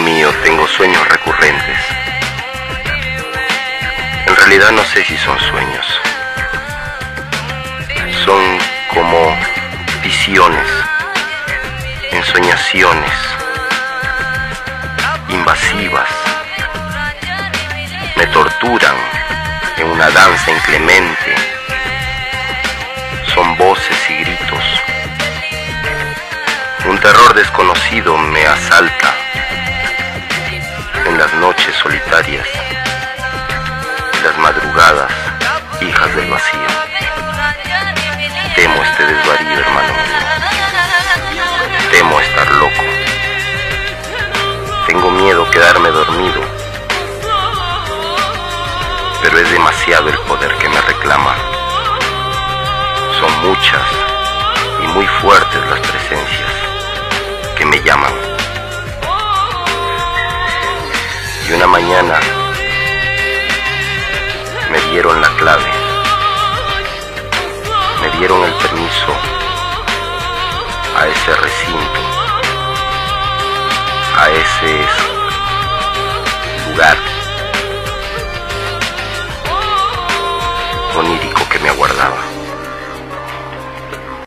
mío, tengo sueños recurrentes. En realidad no sé si son sueños. Son como visiones, ensoñaciones, invasivas. Me torturan en una danza inclemente. Son voces y gritos. Un terror desconocido me asalta las madrugadas, hijas del vacío. Temo este desvarío, hermano. Temo estar loco. Tengo miedo quedarme dormido, pero es demasiado el poder que me reclama. Son muchas y muy fuertes las presencias mañana me dieron la clave, me dieron el permiso a ese recinto, a ese lugar